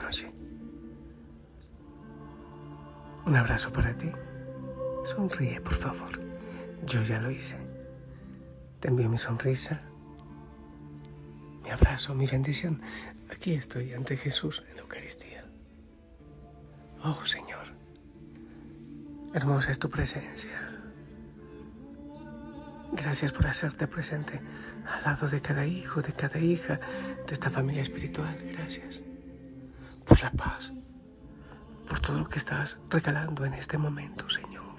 noche. Un abrazo para ti. Sonríe, por favor. Yo ya lo hice. Te envío mi sonrisa, mi abrazo, mi bendición. Aquí estoy ante Jesús en la Eucaristía. Oh Señor, hermosa es tu presencia. Gracias por hacerte presente al lado de cada hijo, de cada hija, de esta familia espiritual. Gracias por la paz, por todo lo que estás regalando en este momento, Señor.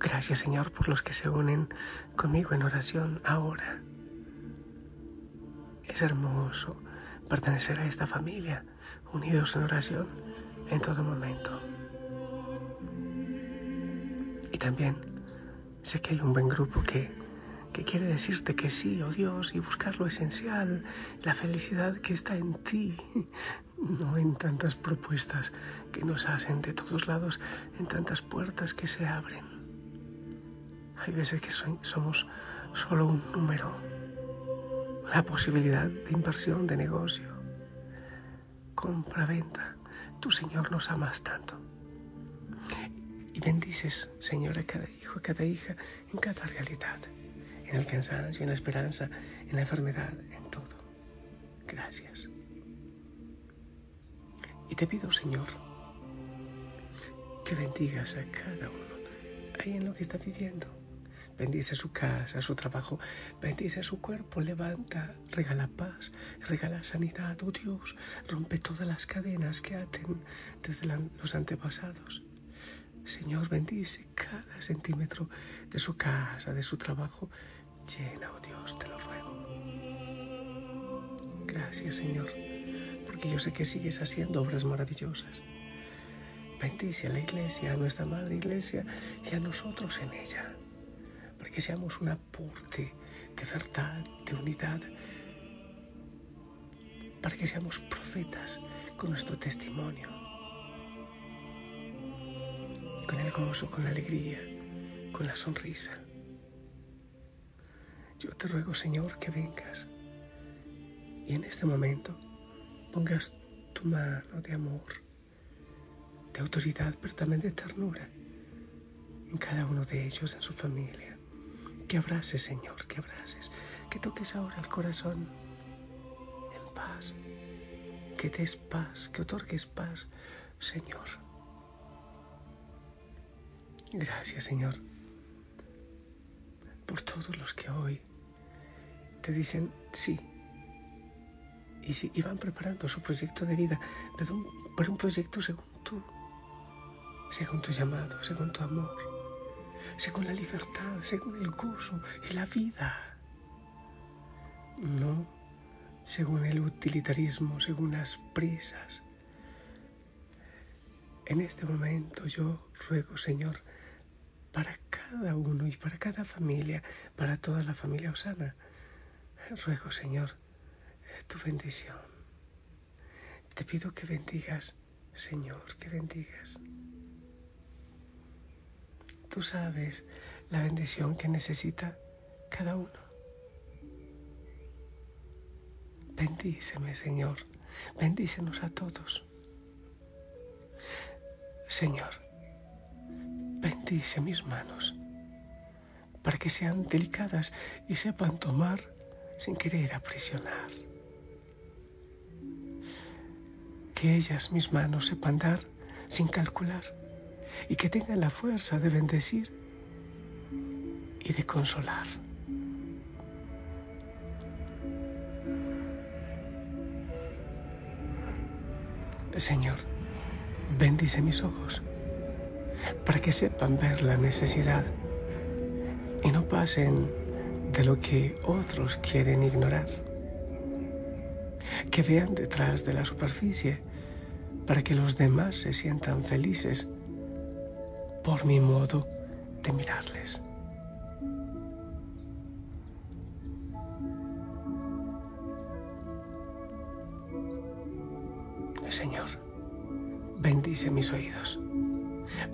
Gracias, Señor, por los que se unen conmigo en oración ahora. Es hermoso pertenecer a esta familia, unidos en oración en todo momento. Y también sé que hay un buen grupo que, que quiere decirte que sí, oh Dios, y buscar lo esencial, la felicidad que está en ti, no en tantas propuestas que nos hacen de todos lados, en tantas puertas que se abren. Hay veces que somos solo un número, la posibilidad de inversión, de negocio, compra-venta. Tu Señor nos amas tanto. Y bendices, Señor, a cada hijo, a cada hija, en cada realidad, en el cansancio, en la esperanza, en la enfermedad, en todo. Gracias. Y te pido, Señor, que bendigas a cada uno ahí en lo que está viviendo. Bendice su casa, su trabajo, bendice su cuerpo, levanta, regala paz, regala sanidad, oh Dios, rompe todas las cadenas que aten desde los antepasados. Señor, bendice cada centímetro de su casa, de su trabajo. Llena, oh Dios, te lo ruego. Gracias, Señor, porque yo sé que sigues haciendo obras maravillosas. Bendice a la iglesia, a nuestra madre iglesia y a nosotros en ella, para que seamos un aporte de verdad, de unidad, para que seamos profetas con nuestro testimonio con el gozo, con la alegría, con la sonrisa. Yo te ruego, Señor, que vengas y en este momento pongas tu mano de amor, de autoridad, pero también de ternura en cada uno de ellos, en su familia. Que abraces, Señor, que abraces, que toques ahora el corazón en paz, que des paz, que otorgues paz, Señor Gracias, Señor, por todos los que hoy te dicen sí. Y, sí, y van preparando su proyecto de vida, pero un, pero un proyecto según tú, según tu llamado, según tu amor, según la libertad, según el gozo y la vida. No según el utilitarismo, según las prisas. En este momento yo ruego, Señor, para cada uno y para cada familia, para toda la familia Osana. Ruego, Señor, tu bendición. Te pido que bendigas, Señor, que bendigas. Tú sabes la bendición que necesita cada uno. Bendíceme, Señor. Bendícenos a todos. Señor, bendice mis manos para que sean delicadas y sepan tomar sin querer aprisionar. Que ellas, mis manos, sepan dar sin calcular y que tengan la fuerza de bendecir y de consolar. Señor, bendice mis ojos para que sepan ver la necesidad y no pasen de lo que otros quieren ignorar. Que vean detrás de la superficie para que los demás se sientan felices por mi modo de mirarles. Señor, bendice mis oídos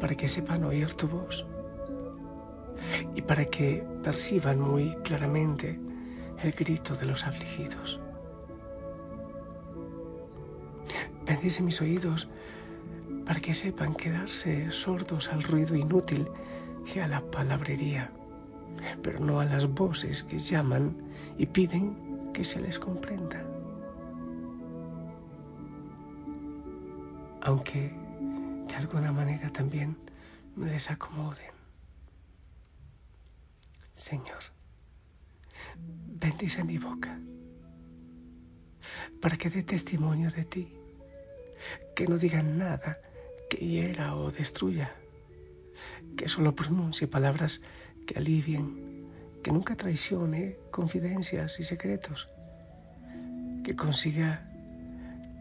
para que sepan oír tu voz y para que perciban muy claramente el grito de los afligidos. Bendice mis oídos para que sepan quedarse sordos al ruido inútil y a la palabrería, pero no a las voces que llaman y piden que se les comprenda. Aunque de alguna manera también me desacomoden. Señor, bendice mi boca para que dé testimonio de ti, que no digan nada que hiera o destruya, que solo pronuncie palabras que alivien, que nunca traicione confidencias y secretos, que consiga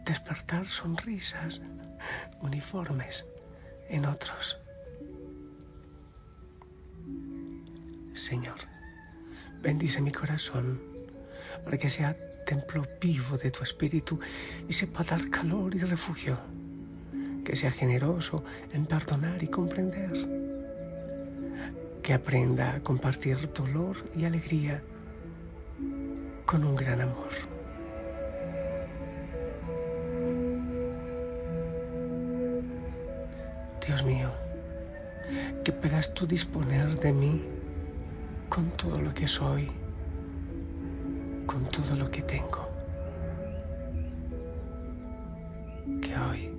despertar sonrisas uniformes en otros. Señor, bendice mi corazón para que sea templo vivo de tu espíritu y sepa dar calor y refugio. Que sea generoso en perdonar y comprender. Que aprenda a compartir dolor y alegría con un gran amor. Dios mío, que puedas tú disponer de mí con todo lo que soy con todo lo que tengo. Que hoy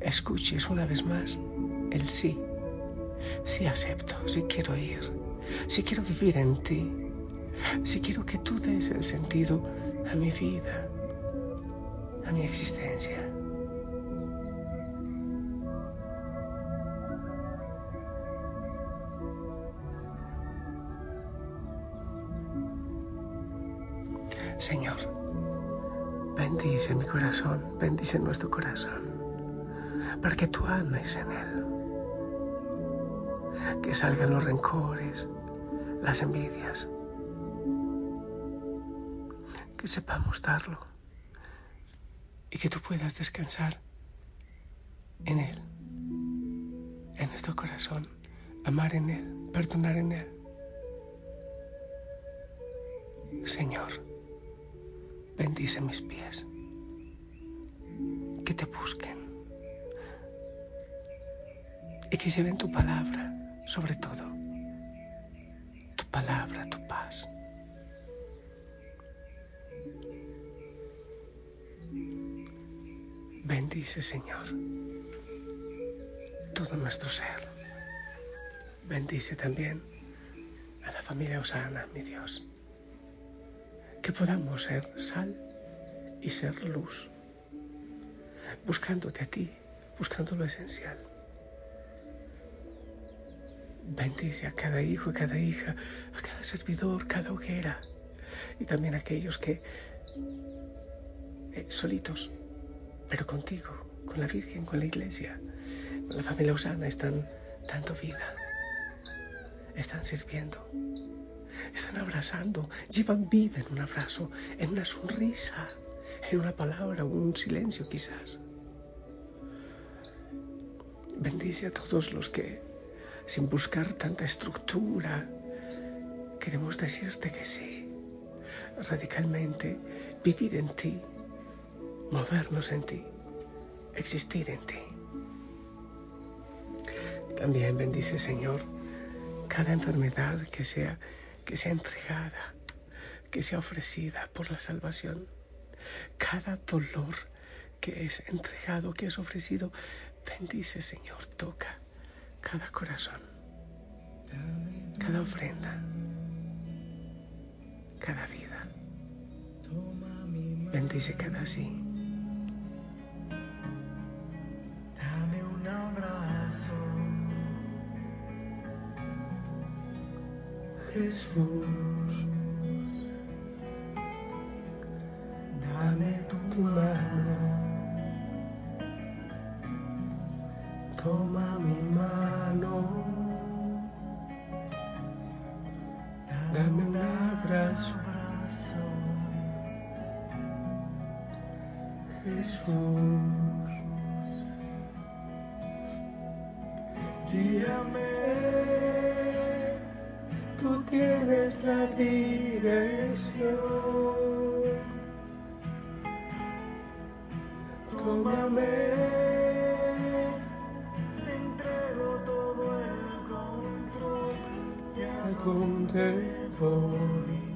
escuches una vez más el sí. Sí acepto, sí quiero ir, sí quiero vivir en ti, sí quiero que tú des el sentido a mi vida, a mi existencia. Corazón, bendice nuestro corazón, para que tú ames en él. Que salgan los rencores, las envidias. Que sepamos darlo y que tú puedas descansar en él, en nuestro corazón, amar en él, perdonar en él. Señor, bendice mis pies, que te busquen y que lleven tu palabra sobre todo, tu palabra, tu paz. Bendice, Señor, todo nuestro ser. Bendice también a la familia Osana, mi Dios que podamos ser sal y ser luz, buscándote a ti, buscando lo esencial. Bendice a cada hijo, a cada hija, a cada servidor, cada hoguera. Y también a aquellos que eh, solitos, pero contigo, con la Virgen, con la Iglesia, con la familia Osana están dando vida, están sirviendo. Están abrazando, llevan vida en un abrazo, en una sonrisa, en una palabra un silencio quizás. Bendice a todos los que, sin buscar tanta estructura, queremos decirte que sí, radicalmente, vivir en ti, movernos en ti, existir en ti. También bendice, Señor, cada enfermedad que sea que sea entregada, que sea ofrecida por la salvación. Cada dolor que es entregado, que es ofrecido, bendice Señor, toca cada corazón, cada ofrenda, cada vida. Bendice cada sí. Jesús. Abrazo, Jesús. Guíame tú tienes la dirección. tómame, te entrego todo el control y a dónde voy.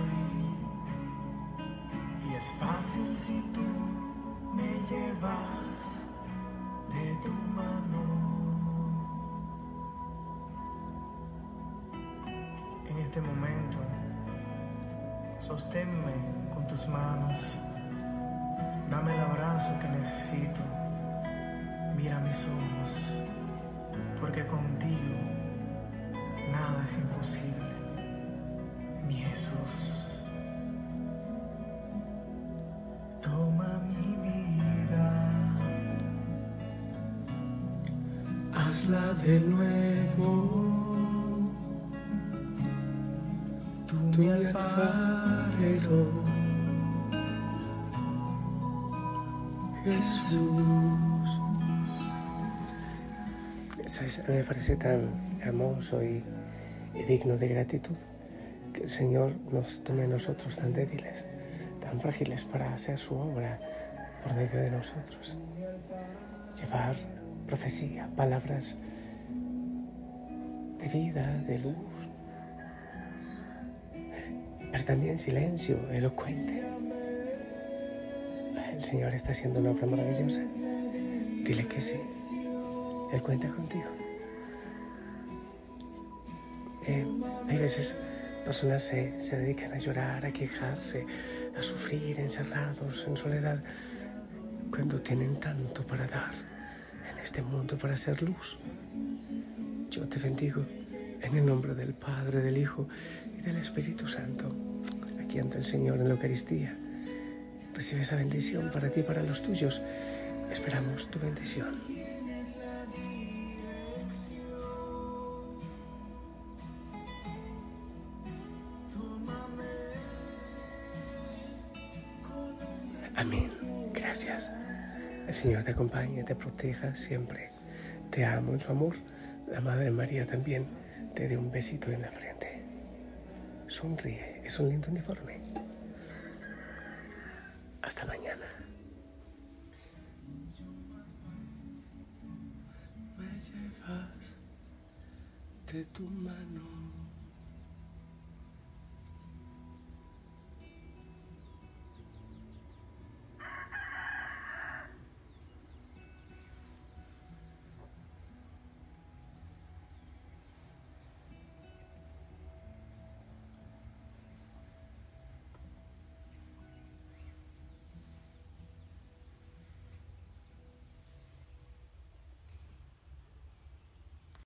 este momento, sosténme con tus manos, dame el abrazo que necesito, mira mis ojos, porque contigo nada es imposible, mi Jesús. De nuevo. mi alfarero, Jesús. ¿Sabes? Me parece tan hermoso y, y digno de gratitud que el Señor nos tome a nosotros tan débiles, tan frágiles para hacer su obra por medio de nosotros. Llevar profecía, palabras vida, de luz, pero también silencio, elocuente. El Señor está haciendo una obra maravillosa. Dile que sí. Él cuenta contigo. Eh, hay veces personas se, se dedican a llorar, a quejarse, a sufrir encerrados en soledad, cuando tienen tanto para dar este mundo para hacer luz. Yo te bendigo en el nombre del Padre, del Hijo y del Espíritu Santo, aquí ante el Señor en la Eucaristía. Recibe esa bendición para ti y para los tuyos. Esperamos tu bendición. Amén. Gracias. El Señor te acompañe, te proteja siempre. Te amo en su amor. La Madre María también te dé un besito en la frente. Sonríe, es un lindo uniforme. Hasta mañana.